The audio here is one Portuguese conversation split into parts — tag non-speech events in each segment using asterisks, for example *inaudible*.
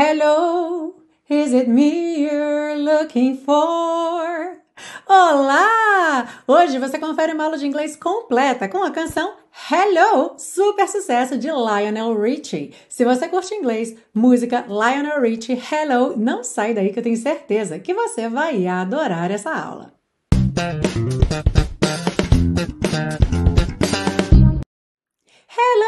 Hello, is it me you're looking for? Olá! Hoje você confere uma aula de inglês completa com a canção Hello, super sucesso de Lionel Richie. Se você curte inglês, música Lionel Richie Hello, não sai daí que eu tenho certeza que você vai adorar essa aula. Hello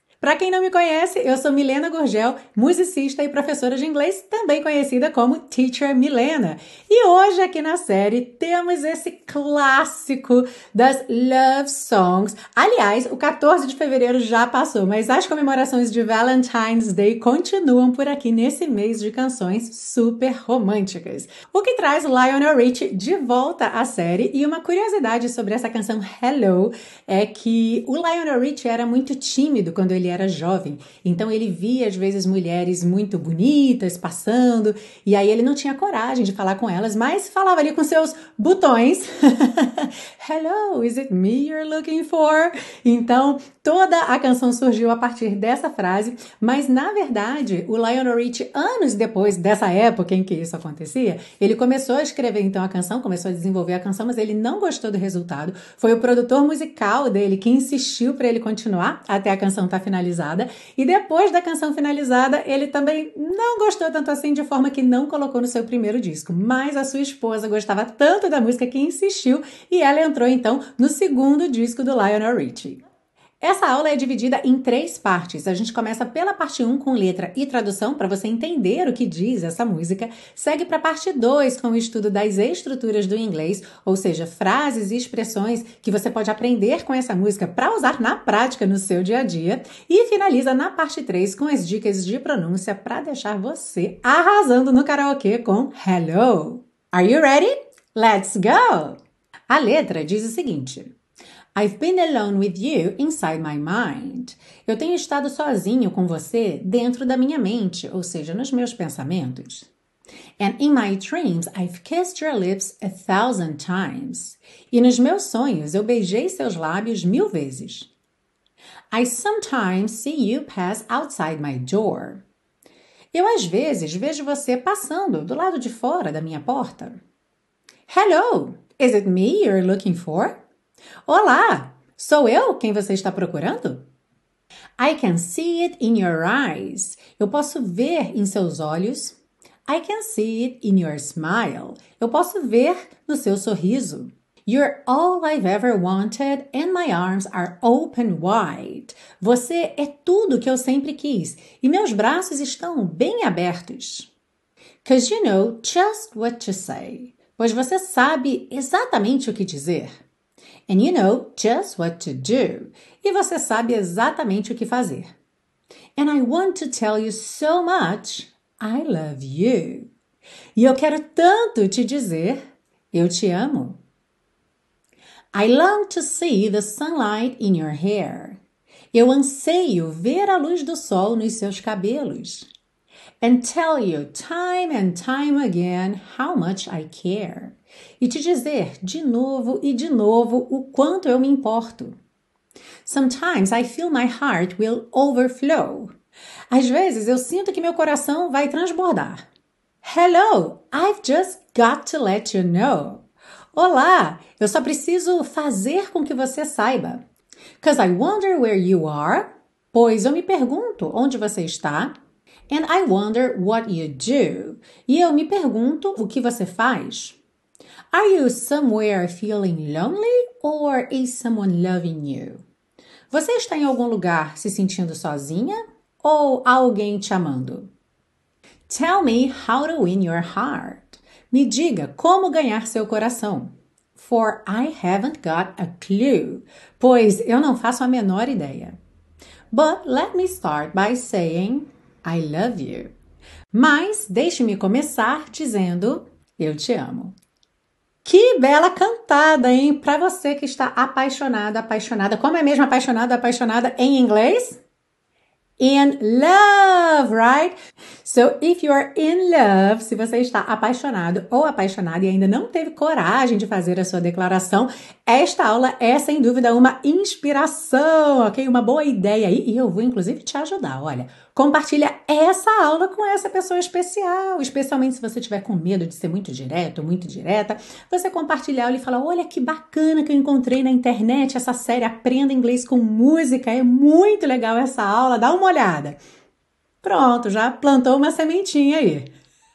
Para quem não me conhece, eu sou Milena Gurgel, musicista e professora de inglês, também conhecida como Teacher Milena. E hoje aqui na série temos esse clássico das love songs. Aliás, o 14 de fevereiro já passou, mas as comemorações de Valentine's Day continuam por aqui nesse mês de canções super românticas. O que traz Lionel Richie de volta à série e uma curiosidade sobre essa canção Hello é que o Lionel Richie era muito tímido quando ele era jovem. Então ele via às vezes mulheres muito bonitas passando e aí ele não tinha coragem de falar com elas, mas falava ali com seus botões. *laughs* Hello, is it me you're looking for? Então toda a canção surgiu a partir dessa frase, mas na verdade o Lionel Richie anos depois dessa época em que isso acontecia, ele começou a escrever então a canção, começou a desenvolver a canção, mas ele não gostou do resultado. Foi o produtor musical dele que insistiu para ele continuar até a canção estar tá finalizada finalizada. E depois da canção finalizada, ele também não gostou tanto assim, de forma que não colocou no seu primeiro disco. Mas a sua esposa gostava tanto da música que insistiu e ela entrou então no segundo disco do Lionel Richie. Essa aula é dividida em três partes. A gente começa pela parte 1 com letra e tradução para você entender o que diz essa música. Segue para a parte 2 com o estudo das estruturas do inglês, ou seja, frases e expressões que você pode aprender com essa música para usar na prática no seu dia a dia. E finaliza na parte 3 com as dicas de pronúncia para deixar você arrasando no karaokê com Hello. Are you ready? Let's go! A letra diz o seguinte: I've been alone with you inside my mind. Eu tenho estado sozinho com você dentro da minha mente, ou seja, nos meus pensamentos. And in my dreams I've kissed your lips a thousand times. E nos meus sonhos eu beijei seus lábios mil vezes. I sometimes see you pass outside my door. Eu às vezes vejo você passando do lado de fora da minha porta. Hello, is it me you're looking for? Olá! Sou eu quem você está procurando? I can see it in your eyes. Eu posso ver em seus olhos. I can see it in your smile. Eu posso ver no seu sorriso. You're all I've ever wanted and my arms are open wide. Você é tudo que eu sempre quis e meus braços estão bem abertos. Cause you know just what to say. Pois você sabe exatamente o que dizer. And you know just what to do. E você sabe exatamente o que fazer. And I want to tell you so much I love you. E eu quero tanto te dizer eu te amo. I long to see the sunlight in your hair. Eu anseio ver a luz do sol nos seus cabelos. And tell you time and time again how much I care e te dizer de novo e de novo o quanto eu me importo. Sometimes I feel my heart will overflow. Às vezes eu sinto que meu coração vai transbordar. Hello, I've just got to let you know. Olá, eu só preciso fazer com que você saiba. Cause I wonder where you are. Pois eu me pergunto onde você está. And I wonder what you do. E eu me pergunto o que você faz. Are you somewhere feeling lonely or is someone loving you? Você está em algum lugar se sentindo sozinha ou alguém te amando? Tell me how to win your heart. Me diga como ganhar seu coração. For I haven't got a clue. Pois eu não faço a menor ideia. But let me start by saying I love you. Mas deixe-me começar dizendo eu te amo. Que bela cantada, hein? Para você que está apaixonada, apaixonada. Como é mesmo apaixonada, apaixonada em inglês? in love, right? So, if you are in love, se você está apaixonado ou apaixonada e ainda não teve coragem de fazer a sua declaração, esta aula é sem dúvida uma inspiração, ok? Uma boa ideia aí e eu vou inclusive te ajudar. Olha, compartilha essa aula com essa pessoa especial, especialmente se você tiver com medo de ser muito direto, muito direta, você compartilhar e falar: "Olha que bacana que eu encontrei na internet essa série Aprenda Inglês com Música, é muito legal essa aula, dá uma olhada". Pronto, já plantou uma sementinha aí.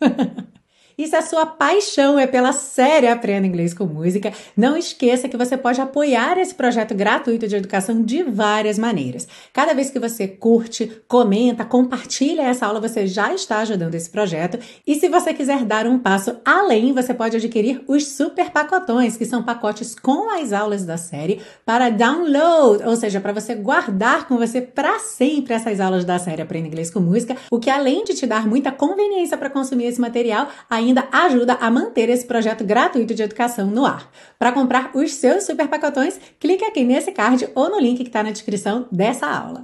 *laughs* E se a sua paixão é pela série Aprenda Inglês com Música, não esqueça que você pode apoiar esse projeto gratuito de educação de várias maneiras. Cada vez que você curte, comenta, compartilha essa aula, você já está ajudando esse projeto. E se você quiser dar um passo além, você pode adquirir os super pacotões, que são pacotes com as aulas da série para download, ou seja, para você guardar com você para sempre essas aulas da série Aprenda Inglês com Música, o que além de te dar muita conveniência para consumir esse material, ainda ainda ajuda a manter esse projeto gratuito de educação no ar. Para comprar os seus super pacotões, clique aqui nesse card ou no link que está na descrição dessa aula.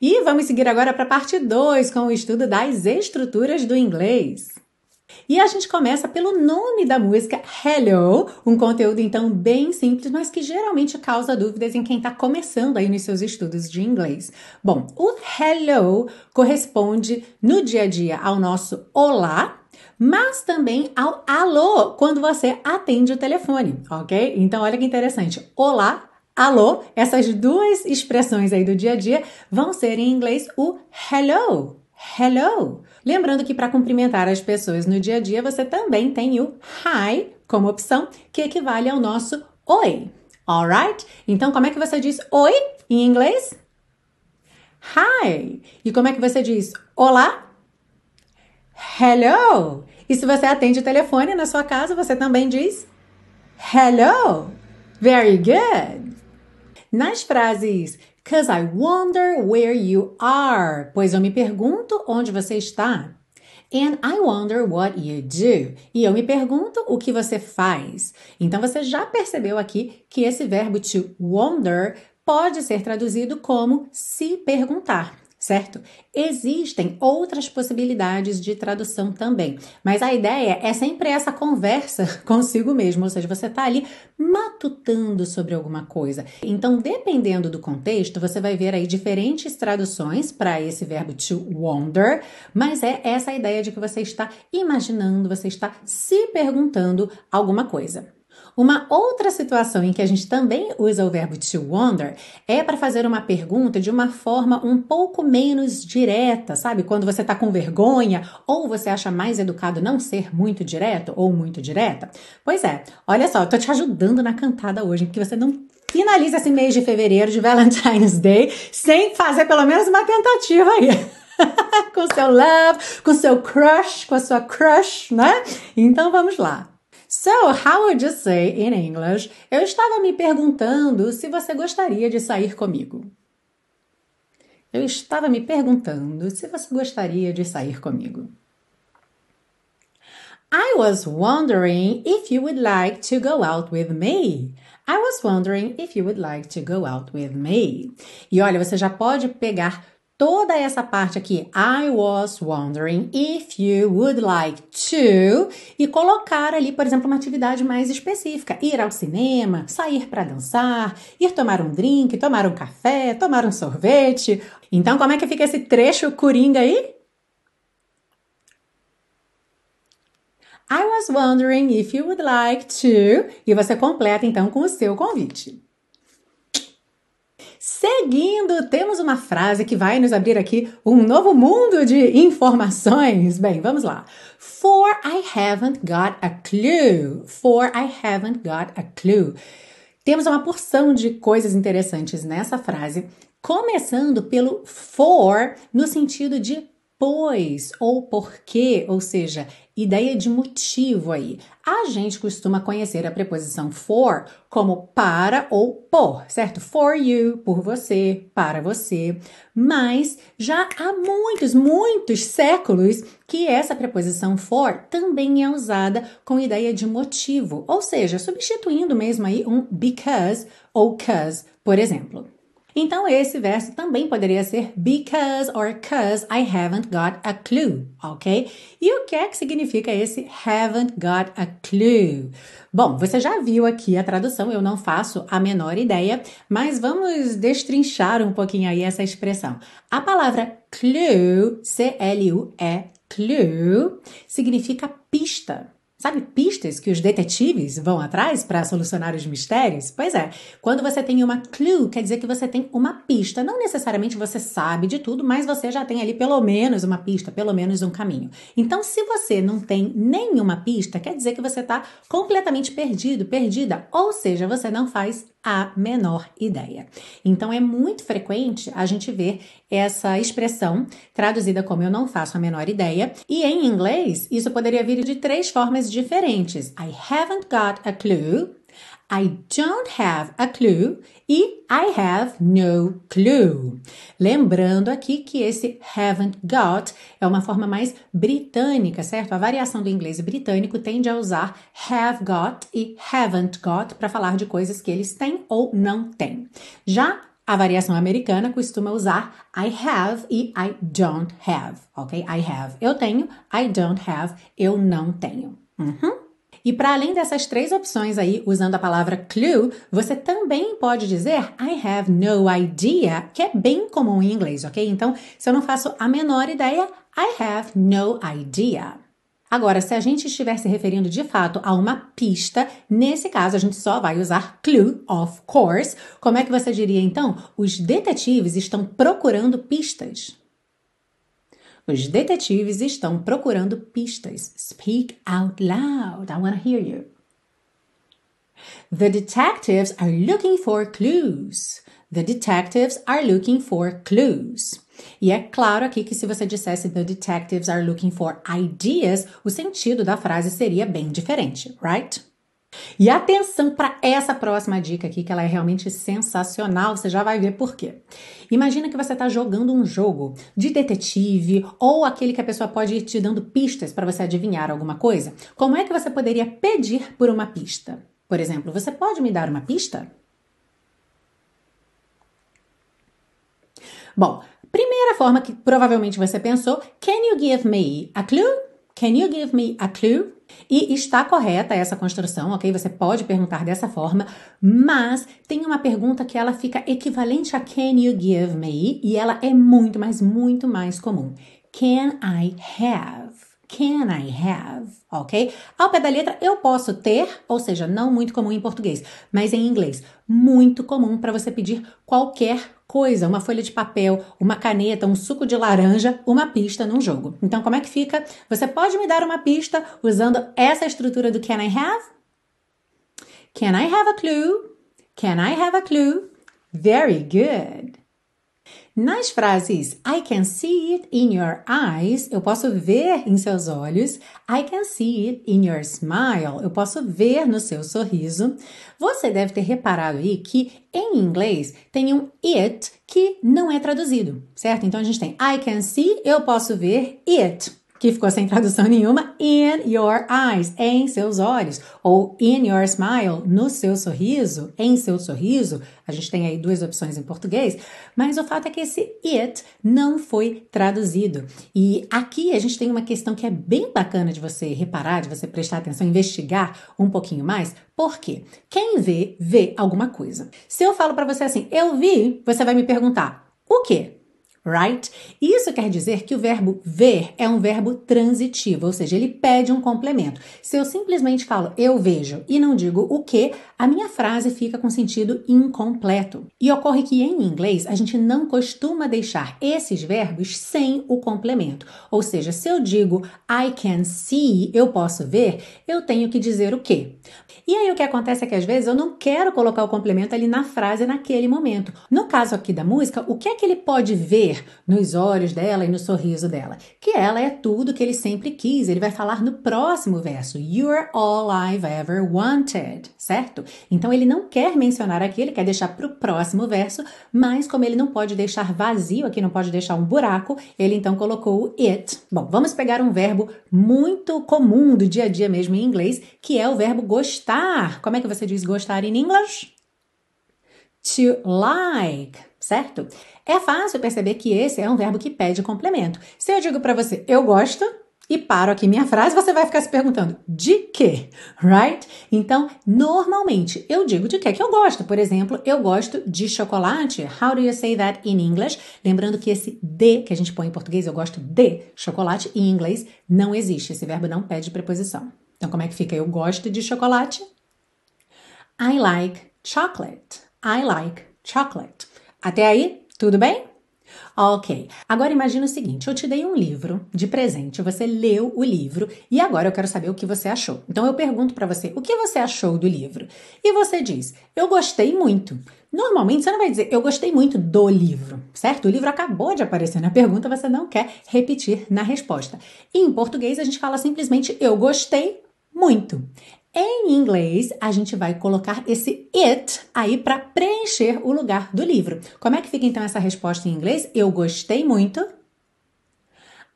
E vamos seguir agora para a parte 2 com o estudo das estruturas do inglês. E a gente começa pelo nome da música Hello, um conteúdo então bem simples, mas que geralmente causa dúvidas em quem está começando aí nos seus estudos de inglês. Bom, o Hello corresponde no dia a dia ao nosso Olá, mas também ao alô quando você atende o telefone, ok? Então, olha que interessante. Olá, alô, essas duas expressões aí do dia a dia vão ser em inglês o hello. Hello. Lembrando que para cumprimentar as pessoas no dia a dia, você também tem o hi como opção, que equivale ao nosso oi. Alright? Então, como é que você diz oi em inglês? Hi. E como é que você diz olá? Hello. E se você atende o telefone na sua casa, você também diz Hello. Very good. Nas frases Cause I wonder where you are, pois eu me pergunto onde você está. And I wonder what you do. E eu me pergunto o que você faz. Então você já percebeu aqui que esse verbo to wonder pode ser traduzido como se perguntar certo? Existem outras possibilidades de tradução também, mas a ideia é sempre essa conversa *laughs* consigo mesmo, ou seja, você está ali matutando sobre alguma coisa. Então, dependendo do contexto, você vai ver aí diferentes traduções para esse verbo to wonder, mas é essa ideia de que você está imaginando, você está se perguntando alguma coisa. Uma outra situação em que a gente também usa o verbo to wonder é para fazer uma pergunta de uma forma um pouco menos direta, sabe? Quando você está com vergonha ou você acha mais educado não ser muito direto ou muito direta. Pois é, olha só, eu tô te ajudando na cantada hoje, porque você não finaliza esse mês de fevereiro de Valentine's Day sem fazer pelo menos uma tentativa aí. *laughs* com seu love, com seu crush, com a sua crush, né? Então vamos lá. So, how would you say in English? Eu estava me perguntando se você gostaria de sair comigo. Eu estava me perguntando se você gostaria de sair comigo. I was wondering if you would like to go out with me. I was wondering if you would like to go out with me. E olha, você já pode pegar toda essa parte aqui, I was wondering if you would like to, e colocar ali, por exemplo, uma atividade mais específica, ir ao cinema, sair para dançar, ir tomar um drink, tomar um café, tomar um sorvete. Então, como é que fica esse trecho coringa aí? I was wondering if you would like to, e você completa então com o seu convite. Seguindo, temos uma frase que vai nos abrir aqui um novo mundo de informações. Bem, vamos lá. For I haven't got a clue. For I haven't got a clue. Temos uma porção de coisas interessantes nessa frase, começando pelo for no sentido de pois ou porque, ou seja, ideia de motivo aí. A gente costuma conhecer a preposição for como para ou por, certo? For you, por você, para você. Mas já há muitos, muitos séculos que essa preposição for também é usada com ideia de motivo, ou seja, substituindo mesmo aí um because ou cause, por exemplo. Então, esse verso também poderia ser because or cause I haven't got a clue, ok? E o que é que significa esse haven't got a clue? Bom, você já viu aqui a tradução, eu não faço a menor ideia, mas vamos destrinchar um pouquinho aí essa expressão. A palavra clue, C-L-U-E, clue, significa pista. Sabe, pistas que os detetives vão atrás para solucionar os mistérios? Pois é, quando você tem uma clue, quer dizer que você tem uma pista. Não necessariamente você sabe de tudo, mas você já tem ali pelo menos uma pista, pelo menos um caminho. Então, se você não tem nenhuma pista, quer dizer que você está completamente perdido, perdida, ou seja, você não faz a menor ideia. Então é muito frequente a gente ver essa expressão traduzida como eu não faço a menor ideia, e em inglês isso poderia vir de três formas diferentes. I haven't got a clue, I don't have a clue e I have no clue. Lembrando aqui que esse haven't got é uma forma mais britânica, certo? A variação do inglês britânico tende a usar have got e haven't got para falar de coisas que eles têm ou não têm. Já a variação americana costuma usar I have e I don't have, ok? I have, eu tenho, I don't have, eu não tenho. Uhum. E para além dessas três opções aí, usando a palavra clue, você também pode dizer I have no idea, que é bem comum em inglês, ok? Então, se eu não faço a menor ideia, I have no idea. Agora, se a gente estiver se referindo de fato a uma pista, nesse caso a gente só vai usar clue, of course. Como é que você diria então? Os detetives estão procurando pistas. Os detetives estão procurando pistas. Speak out loud. I want to hear you. The detectives are looking for clues. The detectives are looking for clues. E é claro aqui que se você dissesse The detectives are looking for ideas, o sentido da frase seria bem diferente, right? E atenção para essa próxima dica aqui, que ela é realmente sensacional, você já vai ver por quê. Imagina que você está jogando um jogo de detetive ou aquele que a pessoa pode ir te dando pistas para você adivinhar alguma coisa. Como é que você poderia pedir por uma pista? Por exemplo, você pode me dar uma pista? Bom, primeira forma que provavelmente você pensou, can you give me a clue? Can you give me a clue? E está correta essa construção, ok? Você pode perguntar dessa forma, mas tem uma pergunta que ela fica equivalente a can you give me e ela é muito, mas muito mais comum. Can I have? Can I have? Ok? Ao pé da letra, eu posso ter, ou seja, não muito comum em português, mas em inglês, muito comum para você pedir qualquer coisa, uma folha de papel, uma caneta, um suco de laranja, uma pista num jogo. Então, como é que fica? Você pode me dar uma pista usando essa estrutura do can I have? Can I have a clue? Can I have a clue? Very good. Nas frases I can see it in your eyes, eu posso ver em seus olhos. I can see it in your smile, eu posso ver no seu sorriso. Você deve ter reparado aí que em inglês tem um it que não é traduzido, certo? Então a gente tem I can see, eu posso ver it que ficou sem tradução nenhuma, in your eyes, em seus olhos, ou in your smile, no seu sorriso, em seu sorriso. A gente tem aí duas opções em português, mas o fato é que esse it não foi traduzido. E aqui a gente tem uma questão que é bem bacana de você reparar, de você prestar atenção, investigar um pouquinho mais. Por quê? Quem vê, vê alguma coisa. Se eu falo para você assim, eu vi, você vai me perguntar, o quê? Right? Isso quer dizer que o verbo ver é um verbo transitivo, ou seja, ele pede um complemento. Se eu simplesmente falo eu vejo e não digo o que, a minha frase fica com sentido incompleto. E ocorre que em inglês a gente não costuma deixar esses verbos sem o complemento. Ou seja, se eu digo I can see, eu posso ver, eu tenho que dizer o quê? E aí o que acontece é que às vezes eu não quero colocar o complemento ali na frase naquele momento. No caso aqui da música, o que é que ele pode ver nos olhos dela e no sorriso dela? Que ela é tudo que ele sempre quis. Ele vai falar no próximo verso: You're all I've ever wanted, certo? Então ele não quer mencionar aqui, ele quer deixar para o próximo verso, mas como ele não pode deixar vazio aqui, não pode deixar um buraco, ele então colocou o it. Bom, vamos pegar um verbo muito comum do dia a dia mesmo em inglês, que é o verbo gostar. Como é que você diz gostar em inglês? To like. Certo? É fácil perceber que esse é um verbo que pede complemento. Se eu digo para você, eu gosto, e paro aqui minha frase, você vai ficar se perguntando de quê, right? Então, normalmente eu digo de que que eu gosto. Por exemplo, eu gosto de chocolate. How do you say that in English? Lembrando que esse de que a gente põe em português, eu gosto de chocolate, em inglês não existe. Esse verbo não pede preposição. Então, como é que fica? Eu gosto de chocolate. I like chocolate. I like chocolate. Até aí, tudo bem? Ok. Agora imagina o seguinte: eu te dei um livro de presente, você leu o livro e agora eu quero saber o que você achou. Então eu pergunto para você: o que você achou do livro? E você diz: eu gostei muito. Normalmente você não vai dizer eu gostei muito do livro, certo? O livro acabou de aparecer na pergunta, você não quer repetir na resposta. E em português a gente fala simplesmente eu gostei muito. Em inglês, a gente vai colocar esse it aí para preencher o lugar do livro. Como é que fica então essa resposta em inglês? Eu gostei muito.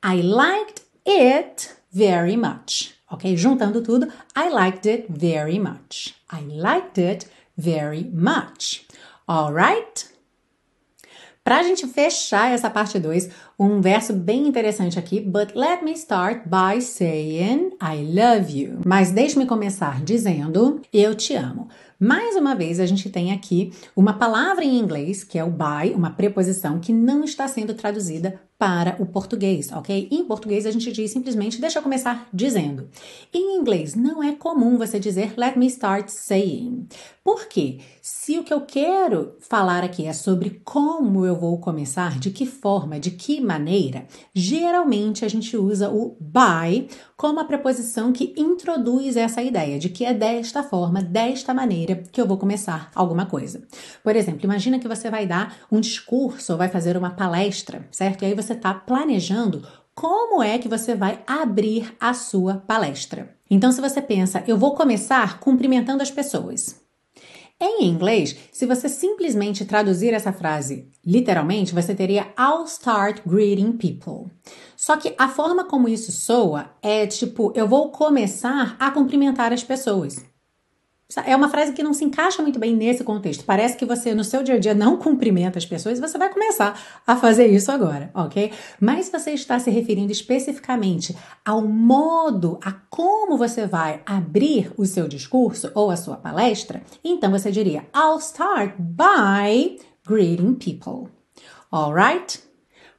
I liked it very much. Ok? Juntando tudo, I liked it very much. I liked it very much. Alright? Para a gente fechar essa parte 2, um verso bem interessante aqui. But let me start by saying I love you. Mas deixe-me começar dizendo eu te amo. Mais uma vez, a gente tem aqui uma palavra em inglês, que é o by, uma preposição que não está sendo traduzida para o português, ok? Em português a gente diz simplesmente, deixa eu começar dizendo. Em inglês não é comum você dizer let me start saying. Por quê? Se o que eu quero falar aqui é sobre como eu vou começar, de que forma, de que maneira, geralmente a gente usa o by como a preposição que introduz essa ideia de que é desta forma, desta maneira que eu vou começar alguma coisa. Por exemplo, imagina que você vai dar um discurso ou vai fazer uma palestra, certo? E aí você está planejando como é que você vai abrir a sua palestra. Então, se você pensa, eu vou começar cumprimentando as pessoas. Em inglês, se você simplesmente traduzir essa frase literalmente, você teria I'll start greeting people. Só que a forma como isso soa é tipo, eu vou começar a cumprimentar as pessoas. É uma frase que não se encaixa muito bem nesse contexto. Parece que você, no seu dia a dia, não cumprimenta as pessoas e você vai começar a fazer isso agora, ok? Mas você está se referindo especificamente ao modo, a como você vai abrir o seu discurso ou a sua palestra, então você diria: I'll start by greeting people. Alright?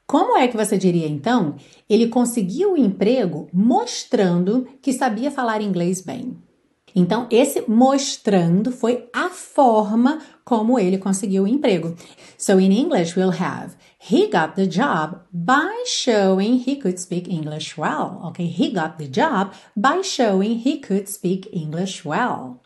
Como é que você diria então? Ele conseguiu o emprego mostrando que sabia falar inglês bem. Então, esse mostrando foi a forma como ele conseguiu o emprego. So in English we'll have he got the job by showing he could speak English well. Okay, he got the job by showing he could speak English well.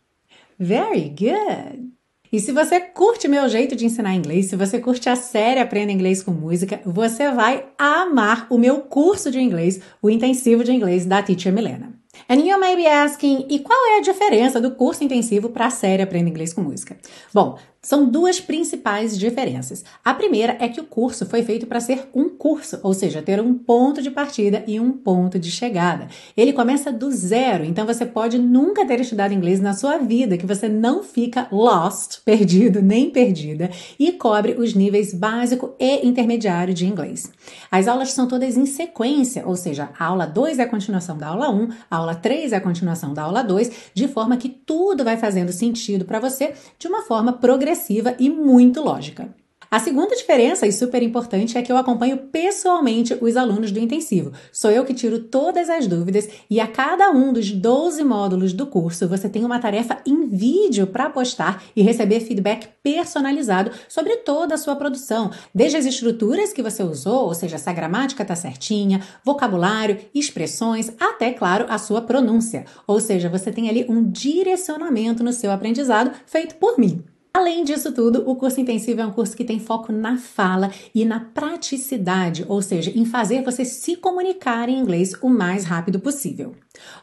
Very good. E se você curte meu jeito de ensinar inglês, se você curte a série Aprenda Inglês com Música, você vai amar o meu curso de inglês, o intensivo de inglês da Teacher Milena. And you may be asking, e qual é a diferença do curso intensivo para a série Aprenda Inglês com Música? Bom, são duas principais diferenças. A primeira é que o curso foi feito para ser um curso, ou seja, ter um ponto de partida e um ponto de chegada. Ele começa do zero, então você pode nunca ter estudado inglês na sua vida, que você não fica lost, perdido nem perdida, e cobre os níveis básico e intermediário de inglês. As aulas são todas em sequência, ou seja, a aula 2 é a continuação da aula 1, a aula 3 é a continuação da aula 2, de forma que tudo vai fazendo sentido para você de uma forma progressiva agressiva e muito lógica. A segunda diferença, e super importante, é que eu acompanho pessoalmente os alunos do intensivo. Sou eu que tiro todas as dúvidas e a cada um dos 12 módulos do curso você tem uma tarefa em vídeo para postar e receber feedback personalizado sobre toda a sua produção, desde as estruturas que você usou, ou seja, se a gramática está certinha, vocabulário, expressões, até, claro, a sua pronúncia. Ou seja, você tem ali um direcionamento no seu aprendizado feito por mim. Além disso tudo, o curso intensivo é um curso que tem foco na fala e na praticidade, ou seja, em fazer você se comunicar em inglês o mais rápido possível.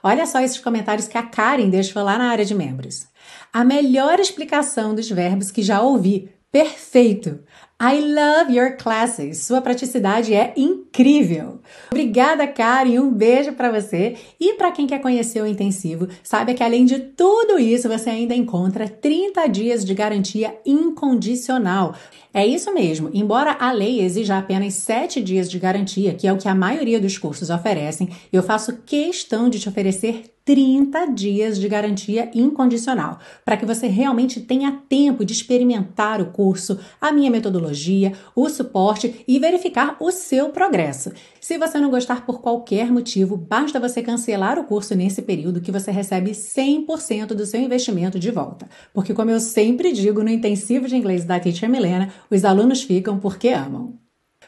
Olha só esses comentários que a Karen deixou lá na área de membros. A melhor explicação dos verbos que já ouvi. Perfeito! I love your classes. Sua praticidade é incrível. Obrigada, Karen. Um beijo para você. E para quem quer conhecer o intensivo, saiba que além de tudo isso, você ainda encontra 30 dias de garantia incondicional. É isso mesmo. Embora a lei exija apenas 7 dias de garantia, que é o que a maioria dos cursos oferecem, eu faço questão de te oferecer 30 dias de garantia incondicional, para que você realmente tenha tempo de experimentar o curso, a minha metodologia, o suporte e verificar o seu progresso. Se você não gostar por qualquer motivo, basta você cancelar o curso nesse período que você recebe 100% do seu investimento de volta. Porque, como eu sempre digo no intensivo de inglês da Teacher Milena, os alunos ficam porque amam.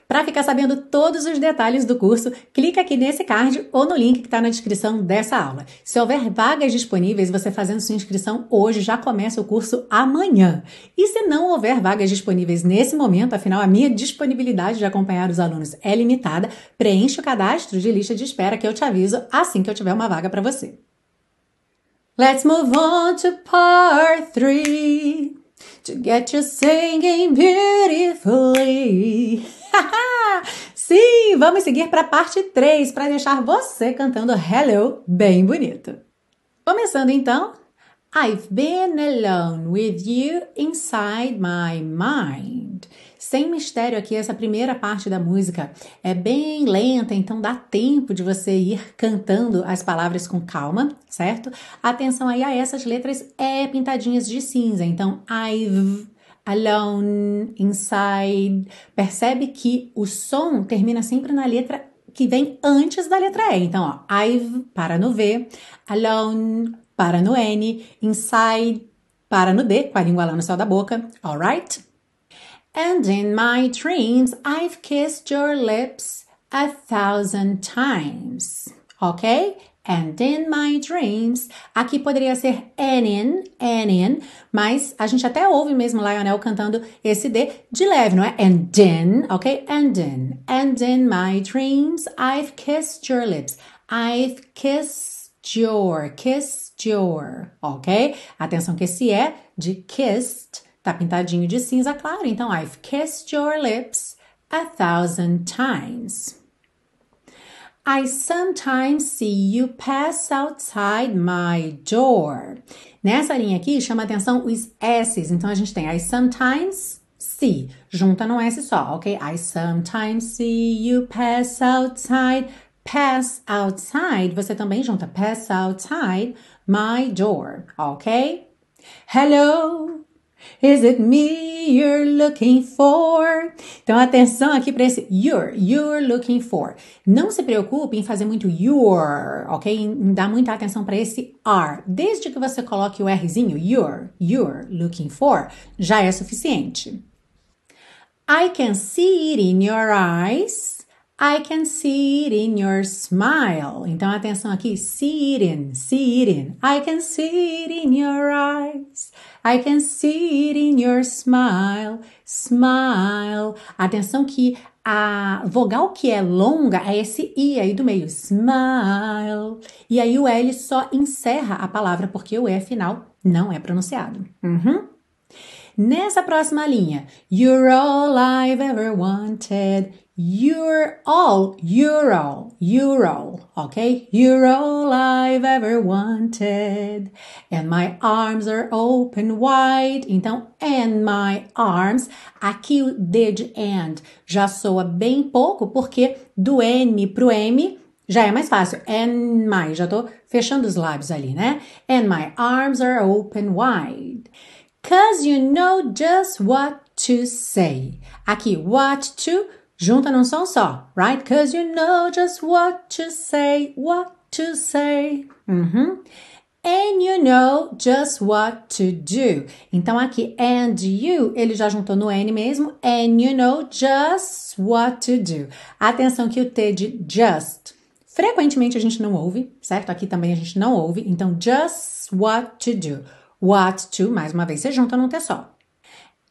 Para ficar sabendo todos os detalhes do curso, clica aqui nesse card ou no link que está na descrição dessa aula. Se houver vagas disponíveis, você fazendo sua inscrição hoje já começa o curso amanhã. E se não houver vagas disponíveis nesse momento, afinal a minha disponibilidade de acompanhar os alunos é limitada, preencha o cadastro de lista de espera que eu te aviso assim que eu tiver uma vaga para você. Let's move on to part 3 to get you singing beautifully. *laughs* Sim, vamos seguir para a parte 3 para deixar você cantando Hello bem bonito. Começando então. I've been alone with you inside my mind. Sem mistério aqui, essa primeira parte da música é bem lenta, então dá tempo de você ir cantando as palavras com calma, certo? Atenção aí a essas letras é pintadinhas de cinza, então I've alone, inside. Percebe que o som termina sempre na letra que vem antes da letra E. Então, ó, I've para no V, alone para no N, inside para no D, com a língua lá no céu da boca, alright? And in my dreams, I've kissed your lips a thousand times. Ok? And in my dreams. Aqui poderia ser and in, in, mas a gente até ouve mesmo Lionel cantando esse D de leve, não é? And in, ok? And in, and in my dreams I've kissed your lips. I've kissed your, kissed your, ok? Atenção que esse é de kissed tá pintadinho de cinza claro, então I've kissed your lips a thousand times. I sometimes see you pass outside my door. Nessa linha aqui, chama atenção os S's. Então, a gente tem I sometimes see. Junta no S só, ok? I sometimes see you pass outside. Pass outside. Você também junta pass outside my door, ok? Hello, Is it me you're looking for? Então, atenção aqui para esse you're, you're looking for. Não se preocupe em fazer muito your, ok? Em dar muita atenção para esse are. Desde que você coloque o Rzinho, you're, you're looking for, já é suficiente. I can see it in your eyes. I can see it in your smile. Então, atenção aqui. See it in, see it in. I can see it in your eyes. I can see it in your smile. Smile. Atenção que a vogal que é longa é esse I aí do meio. Smile. E aí o L só encerra a palavra porque o E final não é pronunciado. Uhum. Nessa próxima linha, You're all I've ever wanted. You're all, you're all, you're all, okay? You're all I've ever wanted. And my arms are open wide. Então, and my arms. Aqui o D de and já soa bem pouco, porque do N pro M já é mais fácil. And my, já tô fechando os lábios ali, né? And my arms are open wide. Cause you know just what to say. Aqui, what to junta num som só, right? Cause you know just what to say, what to say. Uhum. And you know just what to do. Então aqui, and you, ele já juntou no N mesmo. And you know just what to do. Atenção que o T de just, frequentemente a gente não ouve, certo? Aqui também a gente não ouve. Então, just what to do. What to, mais uma vez, você junta num T só.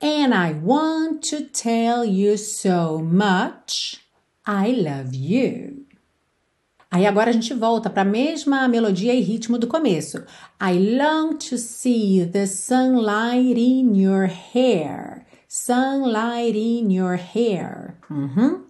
And I want to tell you so much. I love you. Aí agora a gente volta para a mesma melodia e ritmo do começo. I long to see the sunlight in your hair. sunlight in your hair. Uhum.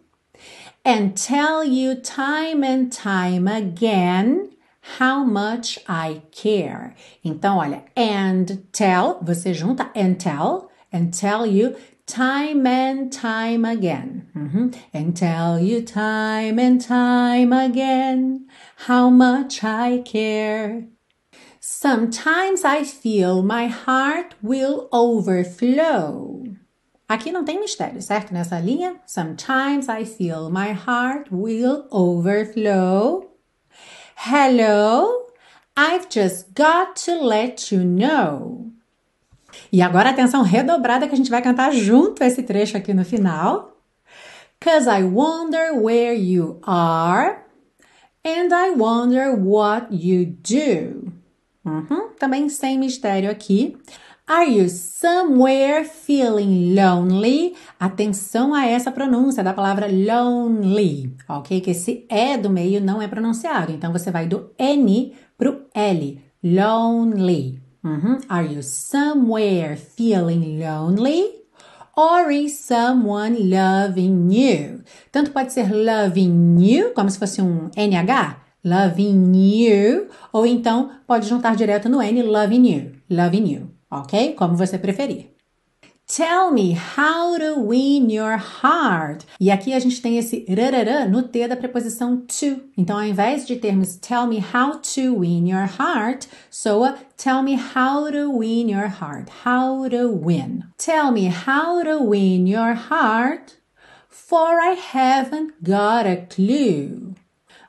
And tell you time and time again how much I care. Então, olha, and tell, você junta and tell, and tell you time and time again. Uhum. And tell you time and time again how much I care. Sometimes I feel my heart will overflow. Aqui não tem mistério, certo? Nessa linha, sometimes I feel my heart will overflow. Hello, I've just got to let you know. E agora atenção redobrada que a gente vai cantar junto esse trecho aqui no final. Cause I wonder where you are and I wonder what you do. Uhum, também sem mistério aqui. Are you somewhere feeling lonely? Atenção a essa pronúncia da palavra lonely, ok? Que esse E do meio não é pronunciado. Então você vai do N pro L. Lonely. Uhum. Are you somewhere feeling lonely? Or is someone loving you? Tanto pode ser loving you, como se fosse um NH, loving you, ou então pode juntar direto no N, loving you, loving you, ok? Como você preferir. Tell me how to win your heart. E aqui a gente tem esse rarará no T da preposição to. Então, ao invés de termos tell me how to win your heart, soa tell me how to win your heart. How to win. Tell me how to win your heart, for I haven't got a clue.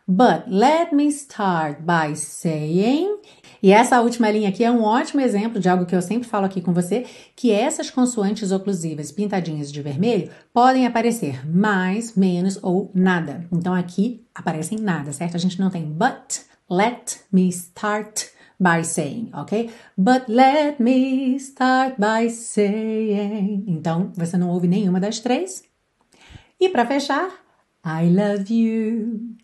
But let me start by saying e essa última linha aqui é um ótimo exemplo de algo que eu sempre falo aqui com você, que essas consoantes oclusivas pintadinhas de vermelho podem aparecer mais, menos ou nada. Então aqui aparecem nada, certo? A gente não tem but, let me start by saying, ok? But let me start by saying. Então você não ouve nenhuma das três. E para fechar, I love you.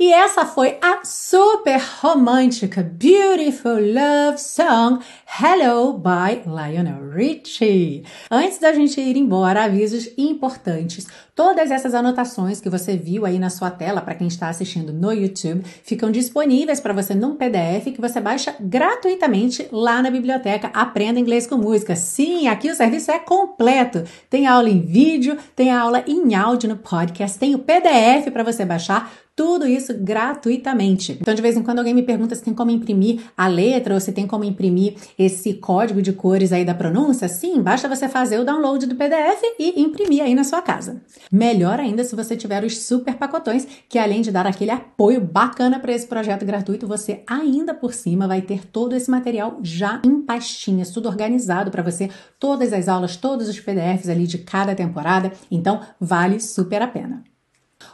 E essa foi a super romântica Beautiful Love Song Hello by Lionel Richie. Antes da gente ir embora, avisos importantes. Todas essas anotações que você viu aí na sua tela para quem está assistindo no YouTube ficam disponíveis para você num PDF que você baixa gratuitamente lá na biblioteca Aprenda Inglês com Música. Sim, aqui o serviço é completo. Tem aula em vídeo, tem aula em áudio no podcast, tem o PDF para você baixar tudo isso gratuitamente. Então, de vez em quando alguém me pergunta se tem como imprimir a letra ou se tem como imprimir esse código de cores aí da pronúncia. Sim, basta você fazer o download do PDF e imprimir aí na sua casa. Melhor ainda se você tiver os super pacotões, que além de dar aquele apoio bacana para esse projeto gratuito, você ainda por cima vai ter todo esse material já em pastinhas, tudo organizado para você, todas as aulas, todos os PDFs ali de cada temporada. Então, vale super a pena.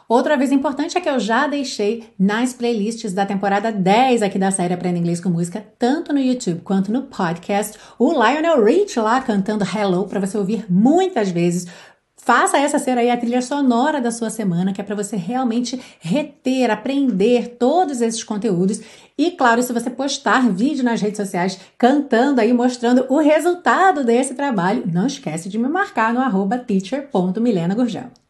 Outra vez importante é que eu já deixei nas playlists da temporada 10 aqui da série Aprenda Inglês com Música, tanto no YouTube quanto no podcast, o Lionel Rich lá cantando Hello para você ouvir muitas vezes. Faça essa ser aí a trilha sonora da sua semana, que é para você realmente reter, aprender todos esses conteúdos. E claro, se você postar vídeo nas redes sociais cantando aí, mostrando o resultado desse trabalho, não esquece de me marcar no arroba teacher.milenagurgel.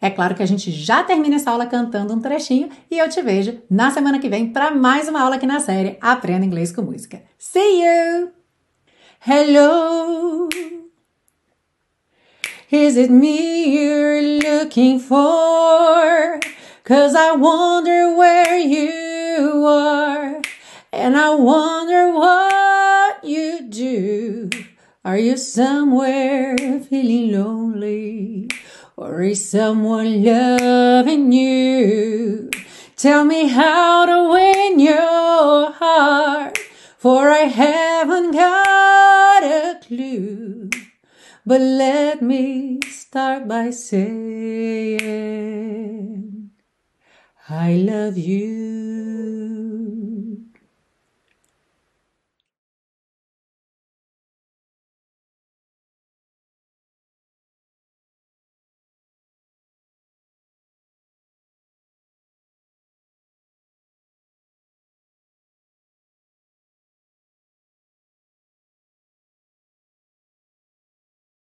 É claro que a gente já termina essa aula cantando um trechinho e eu te vejo na semana que vem para mais uma aula aqui na série Aprenda Inglês com Música. See you! Hello! Is it me you're looking for? Cause I wonder where you are, and I wonder what you do. Are you somewhere feeling lonely? Or is someone loving you? Tell me how to win your heart, for I haven't got a clue. But let me start by saying, I love you.